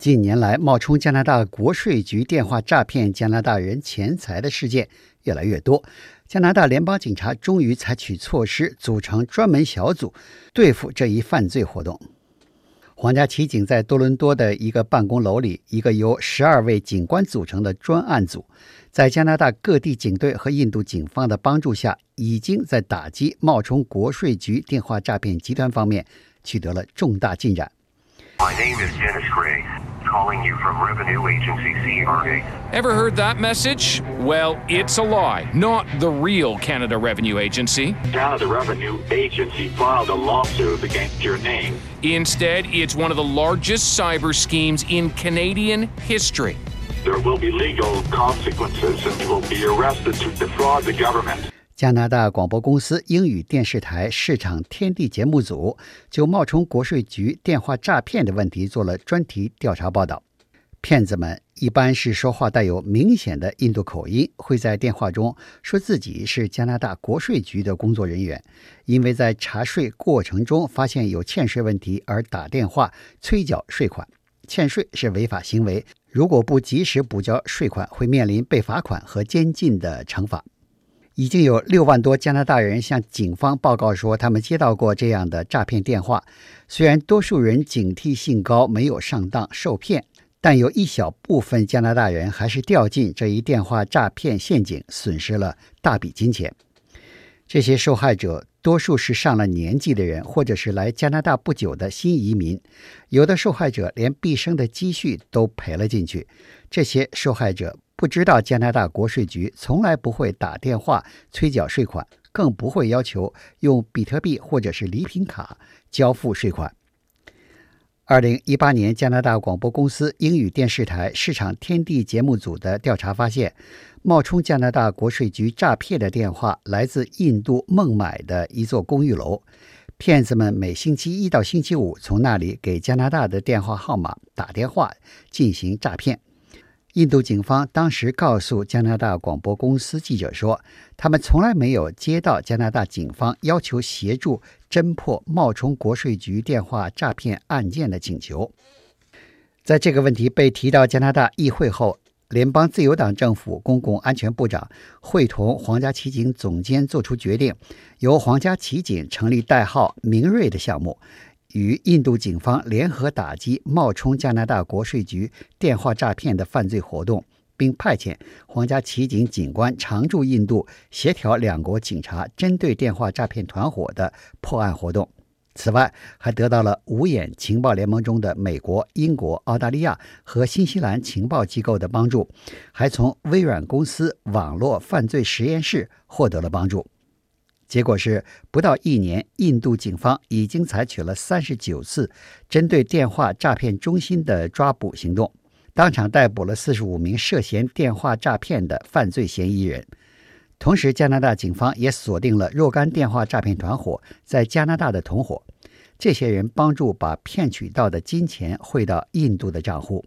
近年来，冒充加拿大国税局电话诈骗加拿大人钱财的事件越来越多。加拿大联邦警察终于采取措施，组成专门小组对付这一犯罪活动。皇家骑警在多伦多的一个办公楼里，一个由十二位警官组成的专案组，在加拿大各地警队和印度警方的帮助下，已经在打击冒充国税局电话诈骗集团方面取得了重大进展。My name is Dennis Gray, calling you from Revenue Agency CRA. Ever heard that message? Well, it's a lie. Not the real Canada Revenue Agency. Canada Revenue Agency filed a lawsuit against your name. Instead, it's one of the largest cyber schemes in Canadian history. There will be legal consequences and you will be arrested to defraud the government. 加拿大广播公司英语电视台市场天地节目组就冒充国税局电话诈骗的问题做了专题调查报道。骗子们一般是说话带有明显的印度口音，会在电话中说自己是加拿大国税局的工作人员，因为在查税过程中发现有欠税问题而打电话催缴税款。欠税是违法行为，如果不及时补交税款，会面临被罚款和监禁的惩罚。已经有六万多加拿大人向警方报告说，他们接到过这样的诈骗电话。虽然多数人警惕性高，没有上当受骗，但有一小部分加拿大人还是掉进这一电话诈骗陷阱，损失了大笔金钱。这些受害者多数是上了年纪的人，或者是来加拿大不久的新移民。有的受害者连毕生的积蓄都赔了进去。这些受害者。不知道加拿大国税局从来不会打电话催缴税款，更不会要求用比特币或者是礼品卡交付税款。二零一八年，加拿大广播公司英语电视台市场天地节目组的调查发现，冒充加拿大国税局诈骗的电话来自印度孟买的一座公寓楼，骗子们每星期一到星期五从那里给加拿大的电话号码打电话进行诈骗。印度警方当时告诉加拿大广播公司记者说，他们从来没有接到加拿大警方要求协助侦破冒充国税局电话诈骗案件的请求。在这个问题被提到加拿大议会后，联邦自由党政府公共安全部长会同皇家骑警总监做出决定，由皇家骑警成立代号“明锐”的项目。与印度警方联合打击冒充加拿大国税局电话诈骗的犯罪活动，并派遣皇家骑警警官常驻印度，协调两国警察针对电话诈骗团伙的破案活动。此外，还得到了五眼情报联盟中的美国、英国、澳大利亚和新西兰情报机构的帮助，还从微软公司网络犯罪实验室获得了帮助。结果是，不到一年，印度警方已经采取了三十九次针对电话诈骗中心的抓捕行动，当场逮捕了四十五名涉嫌电话诈骗的犯罪嫌疑人。同时，加拿大警方也锁定了若干电话诈骗团伙在加拿大的同伙，这些人帮助把骗取到的金钱汇到印度的账户。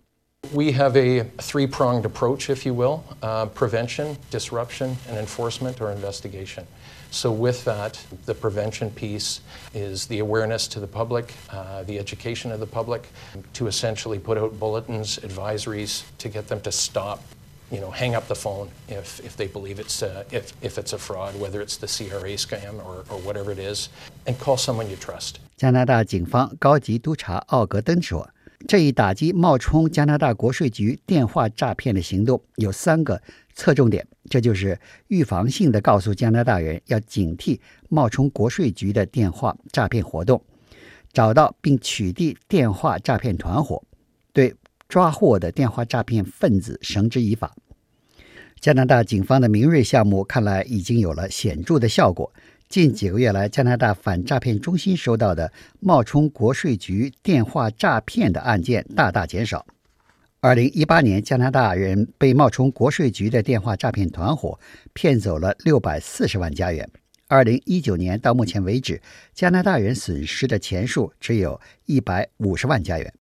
We have a three pronged approach, if you will uh, prevention, disruption, and enforcement or investigation. So, with that, the prevention piece is the awareness to the public, uh, the education of the public, to essentially put out bulletins, advisories to get them to stop. You know, hang up the phone if, if they believe it's uh, if, if it's a fraud, whether it's the CRA scam or, or whatever it is, and call someone you trust. 加拿大警方高级督察奥格登说。 这一打击冒充加拿大国税局电话诈骗的行动有三个侧重点，这就是预防性的告诉加拿大人要警惕冒充国税局的电话诈骗活动，找到并取缔电话诈骗团伙，对抓获的电话诈骗分子绳之以法。加拿大警方的明锐项目看来已经有了显著的效果。近几个月来，加拿大反诈骗中心收到的冒充国税局电话诈骗的案件大大减少。二零一八年，加拿大人被冒充国税局的电话诈骗团伙骗走了六百四十万加元。二零一九年到目前为止，加拿大人损失的钱数只有一百五十万加元。